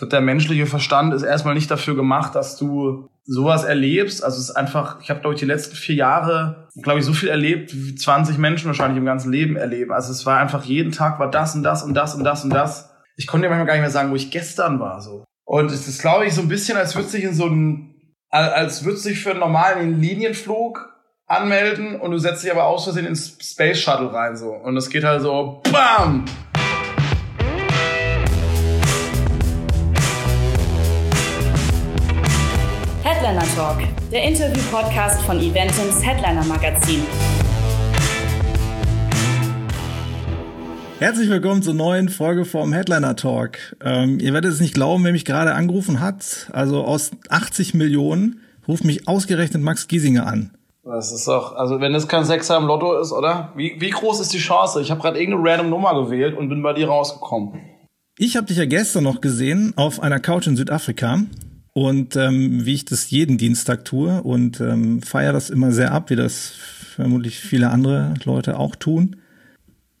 der menschliche Verstand ist erstmal nicht dafür gemacht, dass du sowas erlebst. Also es ist einfach, ich habe glaube ich die letzten vier Jahre, glaube ich, so viel erlebt, wie 20 Menschen wahrscheinlich im ganzen Leben erleben. Also es war einfach jeden Tag war das und das und das und das und das. Ich konnte dir manchmal gar nicht mehr sagen, wo ich gestern war. So. Und es ist, glaube ich, so ein bisschen, als würde sich in so ein, als würde sich für einen normalen Linienflug anmelden und du setzt dich aber aus Versehen ins Space Shuttle rein so. Und es geht halt so, BAM! Headliner Talk, der Interview-Podcast von Eventims Headliner Magazin. Herzlich willkommen zur neuen Folge vom Headliner Talk. Ähm, ihr werdet es nicht glauben, wer mich gerade angerufen hat. Also aus 80 Millionen ruft mich ausgerechnet Max Giesinger an. Das ist doch, also wenn das kein Sechser im Lotto ist, oder? Wie, wie groß ist die Chance? Ich habe gerade irgendeine random Nummer gewählt und bin bei dir rausgekommen. Ich habe dich ja gestern noch gesehen auf einer Couch in Südafrika und ähm, wie ich das jeden Dienstag tue und ähm, feiere das immer sehr ab, wie das vermutlich viele andere Leute auch tun.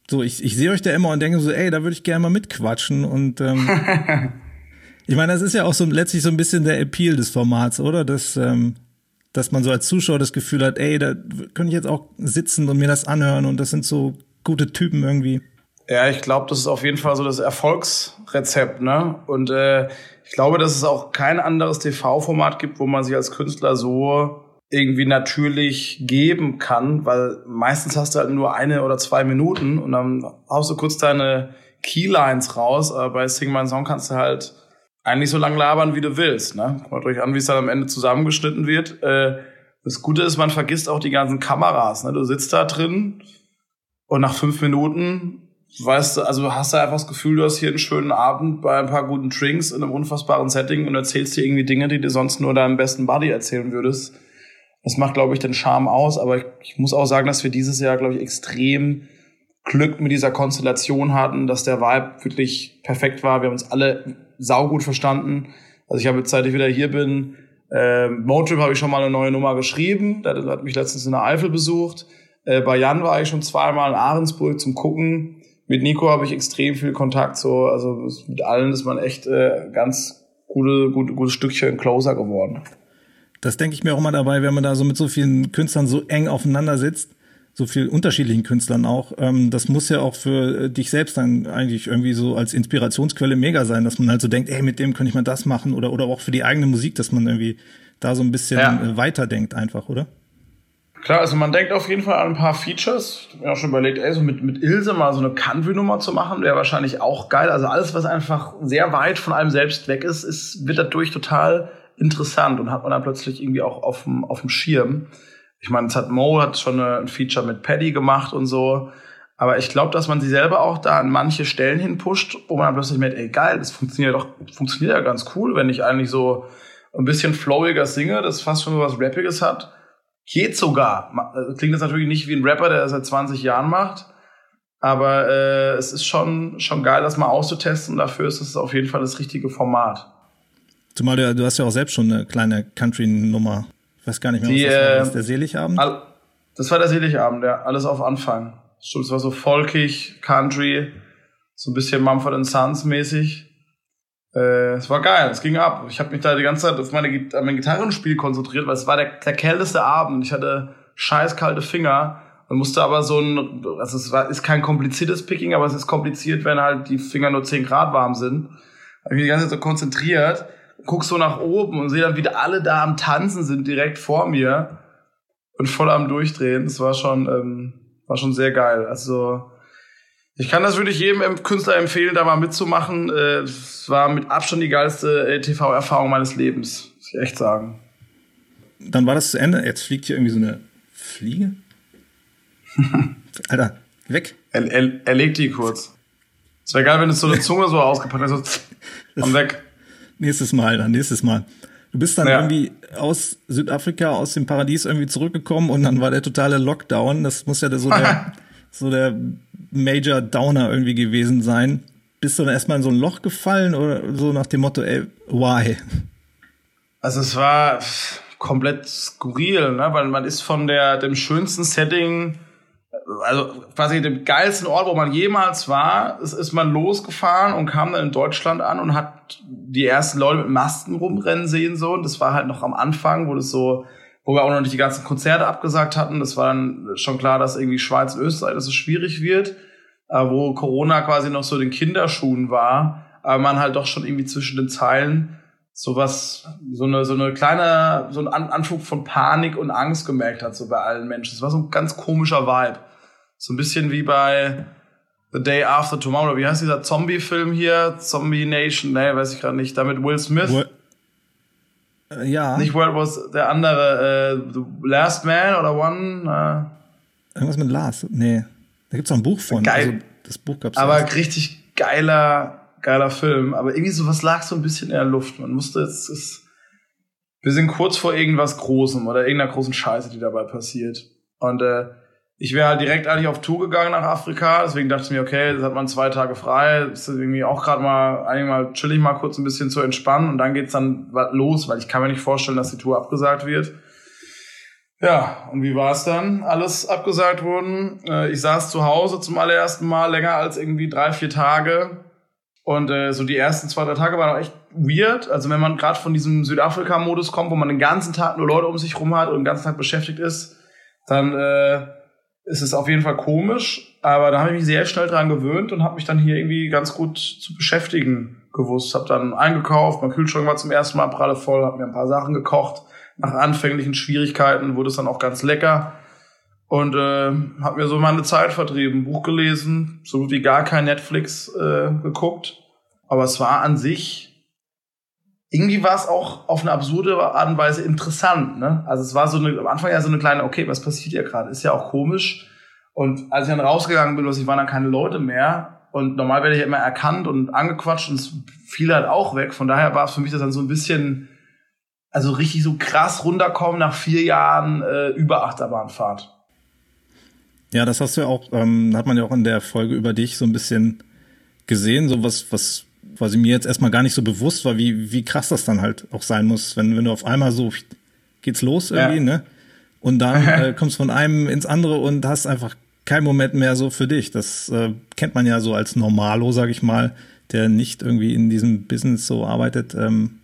So, ich, ich sehe euch da immer und denke so, ey, da würde ich gerne mal mitquatschen und ähm, ich meine, das ist ja auch so letztlich so ein bisschen der Appeal des Formats, oder? Dass, ähm, dass man so als Zuschauer das Gefühl hat, ey, da könnte ich jetzt auch sitzen und mir das anhören und das sind so gute Typen irgendwie. Ja, ich glaube, das ist auf jeden Fall so das Erfolgsrezept, ne? Und äh, ich glaube, dass es auch kein anderes TV-Format gibt, wo man sich als Künstler so irgendwie natürlich geben kann, weil meistens hast du halt nur eine oder zwei Minuten und dann haust du kurz deine Keylines raus, aber bei Sing My Song kannst du halt eigentlich so lang labern, wie du willst. Ne? Kommt euch an, wie es dann am Ende zusammengeschnitten wird. Äh, das Gute ist, man vergisst auch die ganzen Kameras. Ne? Du sitzt da drin und nach fünf Minuten weißt du, also hast du einfach das Gefühl, du hast hier einen schönen Abend bei ein paar guten Drinks in einem unfassbaren Setting und erzählst dir irgendwie Dinge, die du sonst nur deinem besten Buddy erzählen würdest. Das macht, glaube ich, den Charme aus. Aber ich, ich muss auch sagen, dass wir dieses Jahr, glaube ich, extrem Glück mit dieser Konstellation hatten, dass der Vibe wirklich perfekt war. Wir haben uns alle saugut verstanden. Also ich habe jetzt, seit ich wieder hier bin, äh, Motrip habe ich schon mal eine neue Nummer geschrieben. Der hat mich letztens in der Eifel besucht. Äh, bei Jan war ich schon zweimal in Ahrensburg zum Gucken mit Nico habe ich extrem viel Kontakt, so, also mit allen ist man echt äh, ganz gute, gute, gutes Stückchen closer geworden. Das denke ich mir auch immer dabei, wenn man da so mit so vielen Künstlern so eng aufeinander sitzt, so viel unterschiedlichen Künstlern auch. Ähm, das muss ja auch für dich selbst dann eigentlich irgendwie so als Inspirationsquelle mega sein, dass man halt so denkt, ey, mit dem könnte ich mal das machen oder, oder auch für die eigene Musik, dass man irgendwie da so ein bisschen ja. Äh, weiterdenkt einfach, oder? Klar, also man denkt auf jeden Fall an ein paar Features. Ich habe mir auch schon überlegt, ey, so mit, mit Ilse mal so eine Country-Nummer zu machen, wäre wahrscheinlich auch geil. Also alles, was einfach sehr weit von einem selbst weg ist, ist wird dadurch total interessant und hat man dann plötzlich irgendwie auch auf dem, Schirm. Ich meine, es hat Mo hat schon ein Feature mit Paddy gemacht und so. Aber ich glaube, dass man sie selber auch da an manche Stellen hinpusht, wo man dann plötzlich merkt, ey, geil, das funktioniert doch, funktioniert ja ganz cool, wenn ich eigentlich so ein bisschen flowiger singe, das fast schon so was Rappiges hat Geht sogar. Äh, klingt jetzt natürlich nicht wie ein Rapper, der das seit 20 Jahren macht. Aber äh, es ist schon, schon geil, das mal auszutesten. Dafür ist es auf jeden Fall das richtige Format. Zumal du, du hast ja auch selbst schon eine kleine Country-Nummer. Ich weiß gar nicht mehr, was Die, das war. Was, der Seligabend? All, das war der Seligabend, ja. Alles auf Anfang. Stimmt, es war so folkig, Country, so ein bisschen Mumford Sons mäßig. Äh, es war geil, es ging ab. Ich habe mich da die ganze Zeit auf meine, an mein Gitarrenspiel konzentriert, weil es war der, der kälteste Abend. Ich hatte scheiß kalte Finger und musste aber so ein, also es war, ist kein kompliziertes Picking, aber es ist kompliziert, wenn halt die Finger nur 10 Grad warm sind. Ich mich die ganze Zeit so konzentriert, guck so nach oben und sehe dann wieder alle da am Tanzen sind direkt vor mir und voll am Durchdrehen. Das war schon, ähm, war schon sehr geil. Also ich kann das wirklich jedem Künstler empfehlen, da mal mitzumachen. Äh, es war mit Abstand die geilste äh, TV-Erfahrung meines Lebens, muss ich echt sagen. Dann war das zu Ende. Jetzt fliegt hier irgendwie so eine Fliege. Alter, weg. Er, er, er legt die kurz. Es wäre geil, wenn es so eine Zunge so ausgepackt hätte. So, komm weg. Nächstes Mal, dann nächstes Mal. Du bist dann ja. irgendwie aus Südafrika, aus dem Paradies irgendwie zurückgekommen und dann war der totale Lockdown. Das muss ja so der, so der Major Downer irgendwie gewesen sein. Bist du dann erstmal in so ein Loch gefallen oder so nach dem Motto, ey, why? Also es war komplett skurril, ne? weil man ist von der dem schönsten Setting also quasi dem geilsten Ort, wo man jemals war, ist, ist man losgefahren und kam dann in Deutschland an und hat die ersten Leute mit Masken rumrennen sehen so. Und das war halt noch am Anfang, wo das so, wo wir auch noch nicht die ganzen Konzerte abgesagt hatten. Das war dann schon klar, dass irgendwie Schweiz und Österreich, dass es schwierig wird, äh, wo Corona quasi noch so den Kinderschuhen war, aber man halt doch schon irgendwie zwischen den Zeilen sowas, so eine, so eine kleine, so ein Anflug von Panik und Angst gemerkt hat, so bei allen Menschen. Es war so ein ganz komischer Vibe. So ein bisschen wie bei The Day After Tomorrow. Wie heißt dieser Zombie-Film hier? Zombie Nation? Nee, weiß ich gerade nicht. Da mit Will Smith. Äh, ja. Nicht World was der andere, äh, The Last Man oder One? Äh. Irgendwas mit Last? Nee. Da gibt's auch ein Buch von. Geil. Also, das Buch gab's Aber auch. richtig geiler, geiler Film. Aber irgendwie sowas lag so ein bisschen in der Luft. Man musste jetzt, es, wir sind kurz vor irgendwas Großem oder irgendeiner großen Scheiße, die dabei passiert. Und äh, ich wäre halt direkt eigentlich auf Tour gegangen nach Afrika, deswegen dachte ich mir, okay, das hat man zwei Tage frei, ist irgendwie auch gerade mal, eigentlich mal chillig mal kurz ein bisschen zu entspannen und dann geht's dann los, weil ich kann mir nicht vorstellen, dass die Tour abgesagt wird. Ja, und wie war es dann? Alles abgesagt wurden. Äh, ich saß zu Hause zum allerersten Mal länger als irgendwie drei, vier Tage. Und äh, so die ersten zwei, drei Tage waren auch echt weird. Also wenn man gerade von diesem Südafrika-Modus kommt, wo man den ganzen Tag nur Leute um sich rum hat und den ganzen Tag beschäftigt ist, dann äh, ist es auf jeden Fall komisch, aber da habe ich mich sehr schnell dran gewöhnt und habe mich dann hier irgendwie ganz gut zu beschäftigen gewusst. Habe dann eingekauft, mein Kühlschrank war zum ersten Mal pralle voll, habe mir ein paar Sachen gekocht. Nach anfänglichen Schwierigkeiten wurde es dann auch ganz lecker und äh, habe mir so meine Zeit vertrieben, Buch gelesen, so gut wie gar kein Netflix äh, geguckt, aber es war an sich irgendwie war es auch auf eine absurde Art und Weise interessant. Ne? Also es war so eine, am Anfang ja so eine kleine, okay, was passiert hier gerade? Ist ja auch komisch. Und als ich dann rausgegangen bin, waren dann keine Leute mehr. Und normal werde ich ja immer erkannt und angequatscht und es fiel halt auch weg. Von daher war es für mich das dann so ein bisschen, also richtig so krass runterkommen nach vier Jahren äh, über Achterbahnfahrt. Ja, das hast du ja auch, ähm, hat man ja auch in der Folge über dich so ein bisschen gesehen, so was, was quasi mir jetzt erstmal gar nicht so bewusst war, wie, wie krass das dann halt auch sein muss, wenn, wenn du auf einmal so geht's los irgendwie, ja. ne? Und dann äh, kommst von einem ins andere und hast einfach keinen Moment mehr so für dich. Das äh, kennt man ja so als Normalo, sag ich mal, der nicht irgendwie in diesem Business so arbeitet, ähm,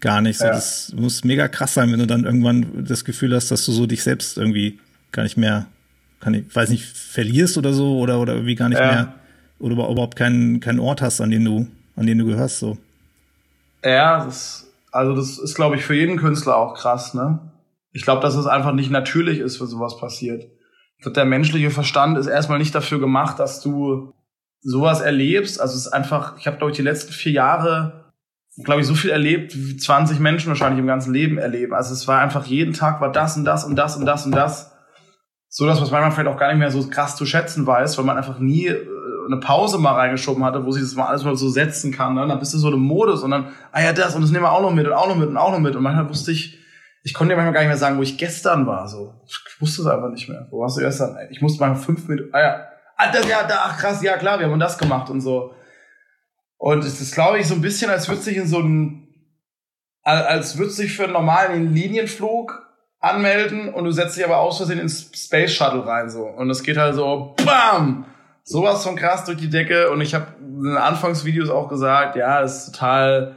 gar nicht. So, ja. Das muss mega krass sein, wenn du dann irgendwann das Gefühl hast, dass du so dich selbst irgendwie gar nicht mehr, kann ich, weiß nicht, verlierst oder so oder oder wie gar nicht ja. mehr oder überhaupt keinen keinen Ort hast, an den du an den du gehörst so. Ja, das, also das ist, glaube ich, für jeden Künstler auch krass, ne? Ich glaube, dass es einfach nicht natürlich ist, wenn sowas passiert. Ich glaube, der menschliche Verstand ist erstmal nicht dafür gemacht, dass du sowas erlebst. Also es ist einfach, ich habe, glaube ich, die letzten vier Jahre, glaube ich, so viel erlebt, wie 20 Menschen wahrscheinlich im ganzen Leben erleben. Also es war einfach, jeden Tag war das und das und das und das und das. So das, was man vielleicht auch gar nicht mehr so krass zu schätzen weiß, weil man einfach nie äh, eine Pause mal reingeschoben hatte, wo sich das mal alles mal so setzen kann, ne? dann bist du so im Modus und dann, ah ja, das und das nehmen wir auch noch mit und auch noch mit und auch noch mit und manchmal wusste ich, ich konnte dir manchmal gar nicht mehr sagen, wo ich gestern war, so. Ich wusste es einfach nicht mehr. Wo warst du gestern? Ich musste mal fünf Minuten, ah ja, ah, das, ja, da, ach krass, ja klar, wir haben das gemacht und so. Und es ist, glaube ich, so ein bisschen, als würde sich in so ein, als würde sich für einen normalen Linienflug anmelden und du setzt dich aber aus Versehen ins Space Shuttle rein, so. Und es geht halt so, bam! Sowas von krass durch die Decke und ich habe in den Anfangsvideos auch gesagt, ja, das ist total,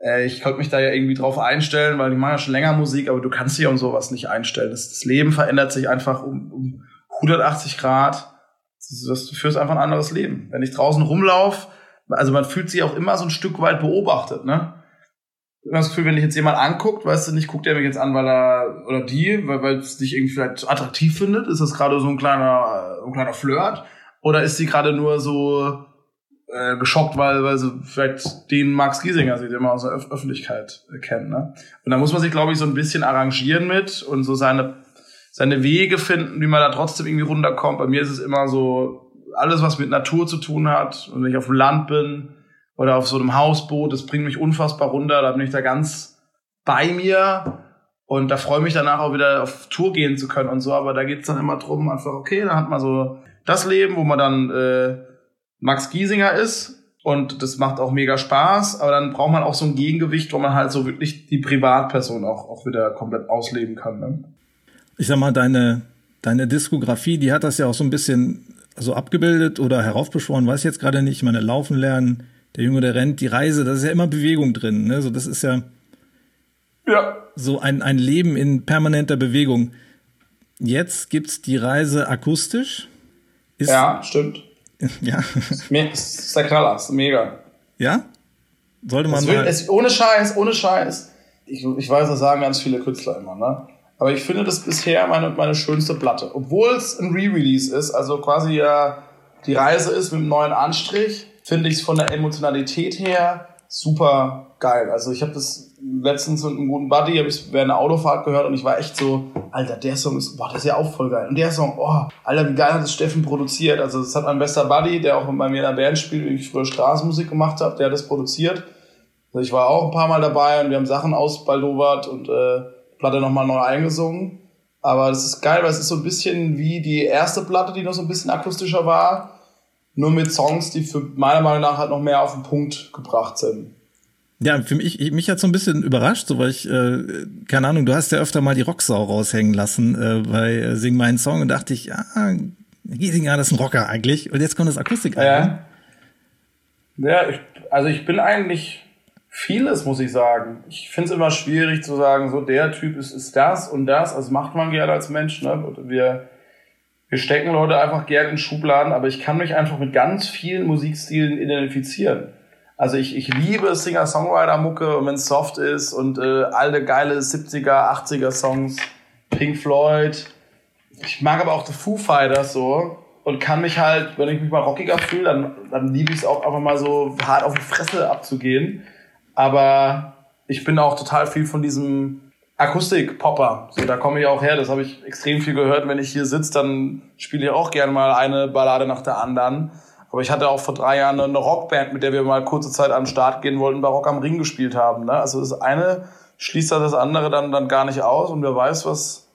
äh, ich konnte mich da ja irgendwie drauf einstellen, weil ich mache ja schon länger Musik, aber du kannst dich um sowas nicht einstellen. Das, das Leben verändert sich einfach um, um 180 Grad. Das, du führst einfach ein anderes Leben. Wenn ich draußen rumlauf, also man fühlt sich auch immer so ein Stück weit beobachtet, ne? Ich habe das Gefühl, wenn dich jetzt jemand anguckt, weißt du nicht, guckt er mich jetzt an, weil er oder die, weil weil es dich irgendwie vielleicht attraktiv findet, ist das gerade so ein kleiner ein kleiner Flirt oder ist sie gerade nur so äh, geschockt, weil, weil sie vielleicht den Max Giesinger sieht, immer aus der Öf Öffentlichkeit äh, kennt. Ne? Und da muss man sich, glaube ich, so ein bisschen arrangieren mit und so seine, seine Wege finden, wie man da trotzdem irgendwie runterkommt. Bei mir ist es immer so, alles, was mit Natur zu tun hat. Und wenn ich auf dem Land bin oder auf so einem Hausboot, das bringt mich unfassbar runter. Da bin ich da ganz bei mir. Und da freue ich mich danach auch wieder auf Tour gehen zu können und so. Aber da geht's dann immer drum, einfach, okay, dann hat man so das Leben, wo man dann äh, Max Giesinger ist und das macht auch mega Spaß, aber dann braucht man auch so ein Gegengewicht, wo man halt so wirklich die Privatperson auch, auch wieder komplett ausleben kann. Ne? Ich sag mal, deine, deine Diskografie, die hat das ja auch so ein bisschen so abgebildet oder heraufbeschworen, weiß ich jetzt gerade nicht. Ich meine, laufen lernen, der Junge, der rennt, die Reise, da ist ja immer Bewegung drin. Ne? So, das ist ja, ja. so ein, ein Leben in permanenter Bewegung. Jetzt gibt's die Reise akustisch. Ist, ja, stimmt. Ja. Das ist der Knaller, ist mega. Ja? Sollte man es mal. es, ohne Scheiß, ohne Scheiß. Ich, ich weiß, das sagen ganz viele Künstler immer, ne? Aber ich finde das bisher meine, meine schönste Platte. Obwohl es ein Re-Release ist, also quasi ja die Reise ist mit einem neuen Anstrich, finde ich es von der Emotionalität her super geil. Also ich habe das letztens mit einem guten Buddy, habe ich während einer Autofahrt gehört und ich war echt so, Alter, der Song ist, boah, das ist ja auch voll geil. Und der Song, oh, Alter, wie geil hat das Steffen produziert. Also das hat mein bester Buddy, der auch bei mir in der Band spielt, wie ich früher Straßenmusik gemacht habe, der hat das produziert. Also ich war auch ein paar Mal dabei und wir haben Sachen ausbaldowert und äh, Platte nochmal neu eingesungen. Aber das ist geil, weil es ist so ein bisschen wie die erste Platte, die noch so ein bisschen akustischer war. Nur mit Songs, die für meiner Meinung nach halt noch mehr auf den Punkt gebracht sind. Ja, für mich, mich hat so ein bisschen überrascht, so weil ich, äh, keine Ahnung, du hast ja öfter mal die Rocksau raushängen lassen äh, bei äh, Sing meinen Song und dachte ich, ja, Giesinger, das ist ein Rocker eigentlich. Und jetzt kommt das Akustik Ja, ja ich, also ich bin eigentlich vieles, muss ich sagen. Ich finde es immer schwierig zu sagen, so der Typ ist, ist das und das. Also macht man gerne als Mensch. Ne? Wir, wir stecken Leute einfach gerne in Schubladen, aber ich kann mich einfach mit ganz vielen Musikstilen identifizieren. Also ich, ich liebe Singer-Songwriter-Mucke und wenn es soft ist und äh, alte geile 70er, 80er Songs, Pink Floyd. Ich mag aber auch The Foo Fighters so und kann mich halt, wenn ich mich mal rockiger fühle, dann, dann liebe ich es auch einfach mal so hart auf die Fresse abzugehen. Aber ich bin auch total viel von diesem Akustik-Popper. So, da komme ich auch her. Das habe ich extrem viel gehört. Wenn ich hier sitze, dann spiele ich auch gerne mal eine Ballade nach der anderen. Aber ich hatte auch vor drei Jahren eine Rockband, mit der wir mal kurze Zeit an den Start gehen wollten, bei Rock am Ring gespielt haben. Ne? Also das eine schließt das andere dann, dann gar nicht aus und wer weiß, was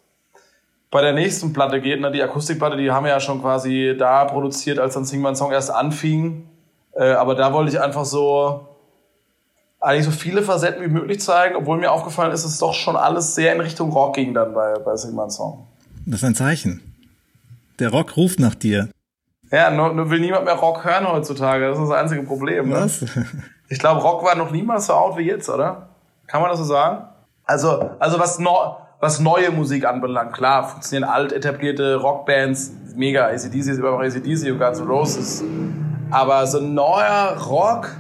bei der nächsten Platte geht. Ne? Die Akustikplatte, die haben wir ja schon quasi da produziert, als dann Singman Song erst anfing. Äh, aber da wollte ich einfach so eigentlich so viele Facetten wie möglich zeigen, obwohl mir aufgefallen ist, es doch schon alles sehr in Richtung Rock ging dann bei, bei Sigmund Song. Das ist ein Zeichen. Der Rock ruft nach dir. Ja, nur, nur will niemand mehr Rock hören heutzutage. Das ist das einzige Problem. Ne? Was? Ich glaube, Rock war noch niemals so out wie jetzt, oder? Kann man das so sagen? Also, also was, no, was neue Musik anbelangt, klar, funktionieren alt etablierte Rockbands mega. ACDC ist immer noch ACDC und Guns N' Roses. Aber so neuer Rock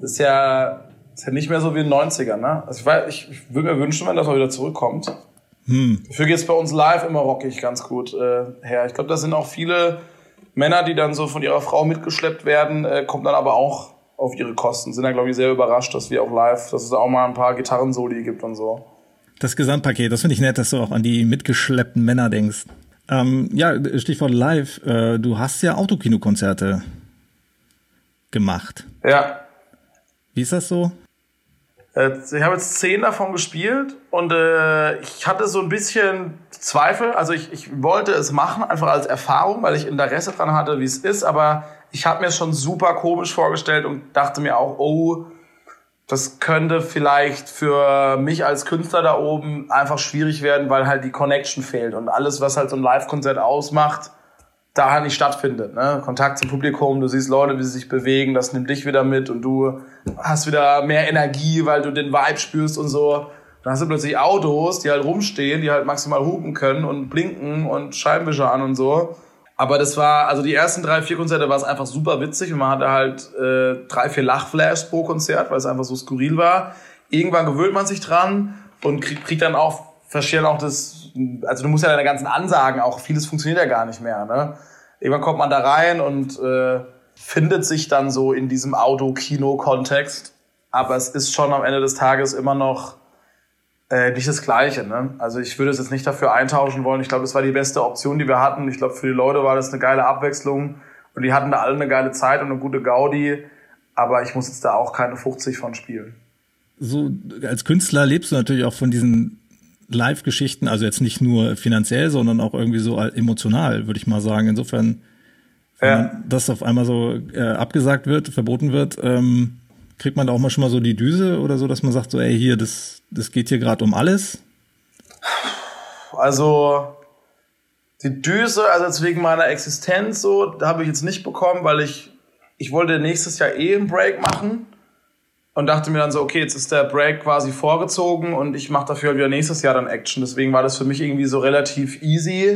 ist ja ist ja nicht mehr so wie in den 90ern, ne? Also ich, weiß, ich, ich würde mir wünschen, wenn das mal wieder zurückkommt. Hm. Dafür geht es bei uns live immer rockig ganz gut äh, her. Ich glaube, da sind auch viele Männer, die dann so von ihrer Frau mitgeschleppt werden, äh, kommen dann aber auch auf ihre Kosten. Sind dann, glaube ich, sehr überrascht, dass wir auch live, dass es auch mal ein paar Gitarrensoli gibt und so. Das Gesamtpaket, das finde ich nett, dass du auch an die mitgeschleppten Männer denkst. Ähm, ja, Stichwort live. Äh, du hast ja Autokinokonzerte gemacht. Ja. Wie ist das so? Äh, ich habe jetzt zehn davon gespielt und äh, ich hatte so ein bisschen Zweifel. Also ich, ich wollte es machen, einfach als Erfahrung, weil ich Interesse dran hatte, wie es ist. Aber ich habe mir es schon super komisch vorgestellt und dachte mir auch, oh, das könnte vielleicht für mich als Künstler da oben einfach schwierig werden, weil halt die Connection fehlt und alles, was halt so ein Live-Konzert ausmacht, da nicht stattfindet. Ne? Kontakt zum Publikum, du siehst Leute, wie sie sich bewegen, das nimmt dich wieder mit und du hast wieder mehr Energie, weil du den Vibe spürst und so. Dann hast du plötzlich Autos, die halt rumstehen, die halt maximal hupen können und blinken und Scheibenwischer an und so. Aber das war, also die ersten drei, vier Konzerte war es einfach super witzig und man hatte halt äh, drei, vier Lachflashs pro Konzert, weil es einfach so skurril war. Irgendwann gewöhnt man sich dran und kriegt, kriegt dann auch, verstehen auch das, also du musst ja deine ganzen Ansagen auch, vieles funktioniert ja gar nicht mehr, ne? Irgendwann kommt man da rein und äh, findet sich dann so in diesem Auto-Kino-Kontext. Aber es ist schon am Ende des Tages immer noch äh, nicht das Gleiche. Ne? Also ich würde es jetzt nicht dafür eintauschen wollen. Ich glaube, das war die beste Option, die wir hatten. Ich glaube, für die Leute war das eine geile Abwechslung. Und die hatten da alle eine geile Zeit und eine gute Gaudi. Aber ich muss jetzt da auch keine 50 von spielen. So, als Künstler lebst du natürlich auch von diesen Live-Geschichten, also jetzt nicht nur finanziell, sondern auch irgendwie so emotional, würde ich mal sagen. Insofern, ja. das auf einmal so äh, abgesagt wird, verboten wird, ähm, kriegt man da auch mal schon mal so die Düse oder so, dass man sagt so, ey, hier, das, das geht hier gerade um alles? Also Die Düse, also jetzt wegen meiner Existenz so, habe ich jetzt nicht bekommen, weil ich, ich wollte nächstes Jahr eh einen Break machen und dachte mir dann so, okay, jetzt ist der Break quasi vorgezogen und ich mache dafür halt wieder nächstes Jahr dann Action. Deswegen war das für mich irgendwie so relativ easy.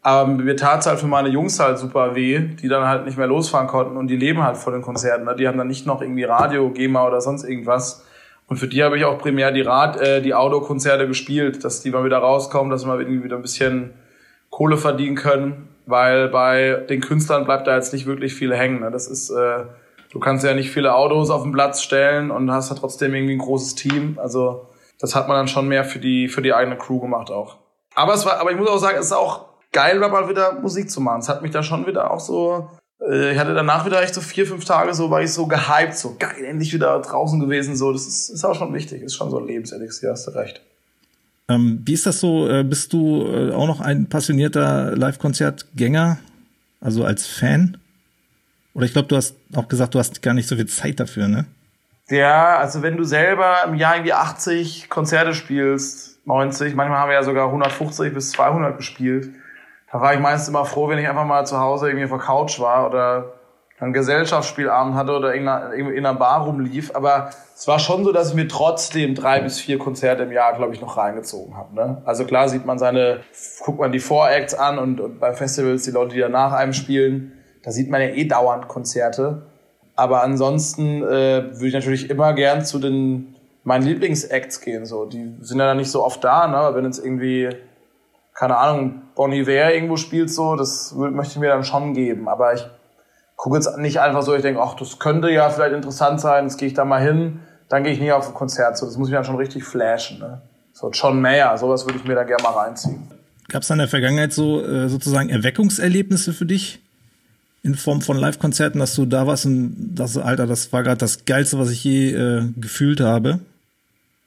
Aber mir tat es halt für meine Jungs halt super weh, die dann halt nicht mehr losfahren konnten und die leben halt vor den Konzerten. Ne? Die haben dann nicht noch irgendwie Radio, GEMA oder sonst irgendwas. Und für die habe ich auch primär die Rad, äh, die Outdoor-Konzerte gespielt, dass die mal wieder rauskommen, dass wir mal irgendwie wieder ein bisschen Kohle verdienen können, weil bei den Künstlern bleibt da jetzt nicht wirklich viel hängen. Ne? Das ist, äh, du kannst ja nicht viele Autos auf den Platz stellen und hast ja trotzdem irgendwie ein großes Team. Also das hat man dann schon mehr für die für die eigene Crew gemacht auch. Aber es war, aber ich muss auch sagen, es ist auch geil, mal wieder Musik zu machen. Es hat mich da schon wieder auch so, äh, ich hatte danach wieder echt so vier, fünf Tage so, war ich so gehypt, so geil, endlich wieder draußen gewesen, so. Das ist, ist auch schon wichtig, ist schon so ein Lebenselixier, hast du recht. Ähm, wie ist das so? Äh, bist du äh, auch noch ein passionierter Live-Konzertgänger? Also als Fan? Oder ich glaube, du hast auch gesagt, du hast gar nicht so viel Zeit dafür, ne? Ja, also wenn du selber im Jahr irgendwie 80 Konzerte spielst, 90, manchmal haben wir ja sogar 150 bis 200 gespielt, da war ich meistens immer froh, wenn ich einfach mal zu Hause irgendwie auf der Couch war oder einen Gesellschaftsspielabend hatte oder in einer, in einer Bar rumlief. Aber es war schon so, dass ich mir trotzdem drei bis vier Konzerte im Jahr, glaube ich, noch reingezogen habe. Ne? Also klar sieht man seine, guckt man die Voracts an und, und bei Festivals die Leute, die da nach einem spielen, da sieht man ja eh dauernd Konzerte. Aber ansonsten äh, würde ich natürlich immer gern zu den meinen Lieblingsacts gehen. So, die sind ja dann nicht so oft da, ne? Aber wenn jetzt irgendwie keine Ahnung, Bon Iver irgendwo spielt so, das möchte ich mir dann schon geben. Aber ich gucke jetzt nicht einfach so, ich denke, ach, das könnte ja vielleicht interessant sein, jetzt gehe ich da mal hin, dann gehe ich nicht auf ein Konzert. So, das muss ich dann schon richtig flashen. Ne? So John Mayer, sowas würde ich mir da gerne mal reinziehen. Gab es in der Vergangenheit so äh, sozusagen Erweckungserlebnisse für dich? In Form von Live-Konzerten, dass du da warst und das, Alter, das war gerade das Geilste, was ich je äh, gefühlt habe.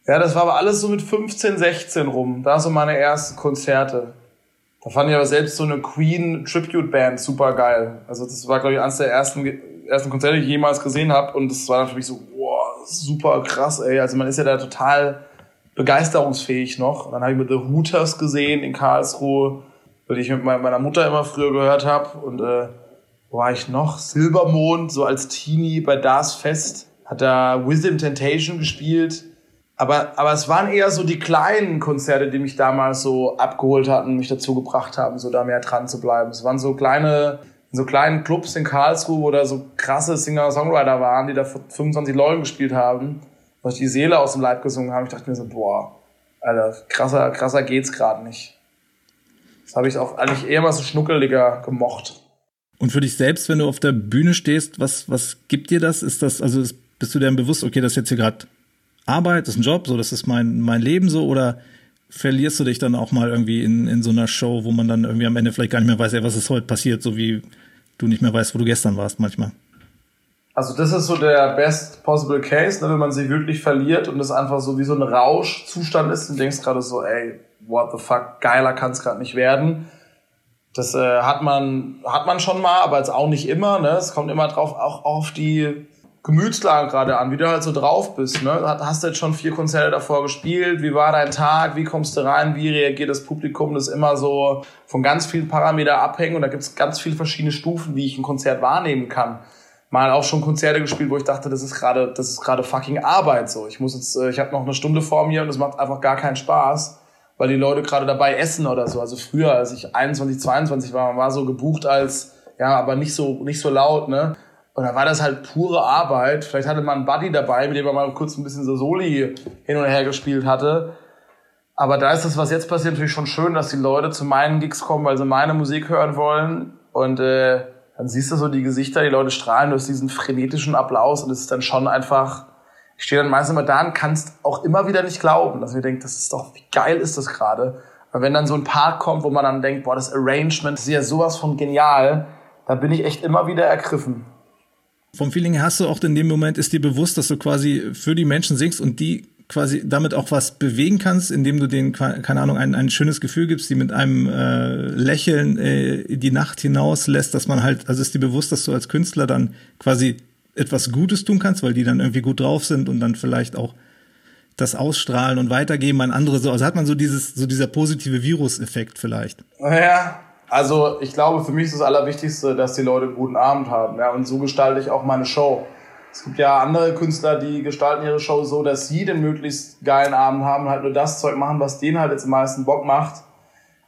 Ja, das war aber alles so mit 15, 16 rum. Da so meine ersten Konzerte. Da fand ich aber selbst so eine Queen Tribute Band super geil. Also das war glaube ich eines der ersten ersten Konzerte, die ich jemals gesehen habe und das war dann für mich so wow, super krass, ey. Also man ist ja da total begeisterungsfähig noch. Und dann habe ich mit The Hooters gesehen in Karlsruhe, weil ich mit meiner Mutter immer früher gehört habe und äh, wo war ich noch? Silbermond, so als Teenie bei Das Fest, hat da Wisdom Temptation gespielt aber, aber es waren eher so die kleinen Konzerte, die mich damals so abgeholt hatten, mich dazu gebracht haben, so da mehr dran zu bleiben. Es waren so kleine, so kleinen Clubs in Karlsruhe, wo da so krasse Singer-Songwriter waren, die da 25 Leuten gespielt haben, was die Seele aus dem Leib gesungen haben. Ich dachte mir so, boah, Alter, krasser, krasser geht's gerade nicht. Das habe ich auch eigentlich eher mal so schnuckeliger gemocht. Und für dich selbst, wenn du auf der Bühne stehst, was, was gibt dir das? Ist das, also bist du dir bewusst, okay, das ist jetzt hier gerade Arbeit, das ist ein Job, so, das ist mein, mein Leben so, oder verlierst du dich dann auch mal irgendwie in, in so einer Show, wo man dann irgendwie am Ende vielleicht gar nicht mehr weiß, ey, was ist heute passiert, so wie du nicht mehr weißt, wo du gestern warst manchmal? Also das ist so der best possible case, ne, wenn man sich wirklich verliert und das einfach so wie so ein Rauschzustand ist und denkst gerade so, ey, what the fuck, geiler kann es gerade nicht werden. Das äh, hat man hat man schon mal, aber jetzt auch nicht immer. Ne? Es kommt immer drauf auch auf die Gemütslage gerade an, wie du halt so drauf bist. Ne? Hast du jetzt schon vier Konzerte davor gespielt? Wie war dein Tag? Wie kommst du rein? Wie reagiert das Publikum? Das ist immer so von ganz vielen Parametern abhängen und da gibt es ganz viele verschiedene Stufen, wie ich ein Konzert wahrnehmen kann. Mal auch schon Konzerte gespielt, wo ich dachte, das ist gerade, das ist gerade fucking Arbeit. So, ich muss jetzt, äh, ich habe noch eine Stunde vor mir und es macht einfach gar keinen Spaß, weil die Leute gerade dabei essen oder so. Also früher, als ich 21, 22 war, man war so gebucht als ja, aber nicht so nicht so laut, ne? Und da war das halt pure Arbeit. Vielleicht hatte man einen Buddy dabei, mit dem man mal kurz ein bisschen so Soli hin und her gespielt hatte. Aber da ist das, was jetzt passiert, natürlich schon schön, dass die Leute zu meinen Gigs kommen, weil sie meine Musik hören wollen. Und äh, dann siehst du so die Gesichter, die Leute strahlen durch diesen frenetischen Applaus und es ist dann schon einfach, ich stehe dann meistens immer da und kannst auch immer wieder nicht glauben, dass mir denkt, das ist doch, wie geil ist das gerade? Und wenn dann so ein Part kommt, wo man dann denkt, boah, das Arrangement ist ja sowas von genial, dann bin ich echt immer wieder ergriffen vom Feeling hast du auch in dem Moment, ist dir bewusst, dass du quasi für die Menschen singst und die quasi damit auch was bewegen kannst, indem du denen, keine Ahnung, ein, ein schönes Gefühl gibst, die mit einem äh, Lächeln äh, die Nacht hinaus lässt, dass man halt, also ist dir bewusst, dass du als Künstler dann quasi etwas Gutes tun kannst, weil die dann irgendwie gut drauf sind und dann vielleicht auch das ausstrahlen und weitergeben an andere so. Also hat man so dieses, so dieser positive Virus-Effekt vielleicht. Ja, Also ich glaube, für mich ist das Allerwichtigste, dass die Leute einen guten Abend haben. Ja, und so gestalte ich auch meine Show. Es gibt ja andere Künstler, die gestalten ihre Show so, dass sie den möglichst geilen Abend haben und halt nur das Zeug machen, was denen halt jetzt am meisten Bock macht.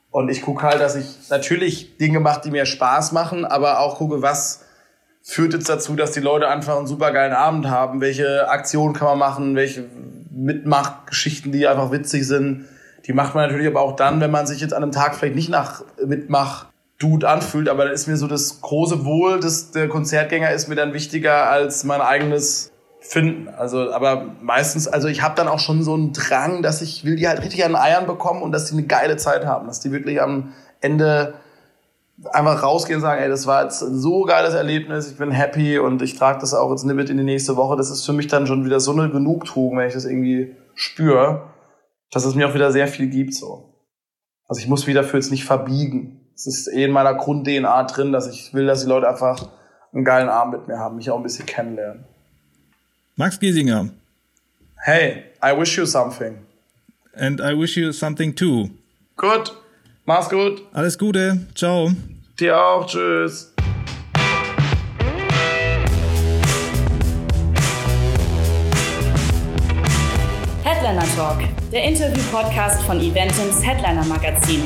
Und ich gucke halt, dass ich natürlich Dinge mache, die mir Spaß machen, aber auch gucke, was führt jetzt dazu, dass die Leute einfach einen super geilen Abend haben. Welche Aktionen kann man machen, welche Mitmachgeschichten, die einfach witzig sind. Die macht man natürlich aber auch dann, wenn man sich jetzt an einem Tag vielleicht nicht nach Mitmach Dude anfühlt, aber da ist mir so das große Wohl des der Konzertgänger ist mir dann wichtiger als mein eigenes Finden. Also, aber meistens, also ich habe dann auch schon so einen Drang, dass ich will die halt richtig an den Eiern bekommen und dass die eine geile Zeit haben, dass die wirklich am Ende einfach rausgehen und sagen, ey, das war jetzt ein so geiles Erlebnis, ich bin happy und ich trage das auch jetzt mit in die nächste Woche. Das ist für mich dann schon wieder so eine Genugtuung, wenn ich das irgendwie spüre, dass es mir auch wieder sehr viel gibt so. Also ich muss mich dafür jetzt nicht verbiegen. Es ist eh in meiner Grund-DNA drin, dass ich will, dass die Leute einfach einen geilen Abend mit mir haben, mich auch ein bisschen kennenlernen. Max Giesinger. Hey, I wish you something. And I wish you something too. Gut. Mach's gut. Alles Gute. Ciao. Dir auch. Tschüss. Headliner Talk, der Interview-Podcast von Eventums Headliner Magazin.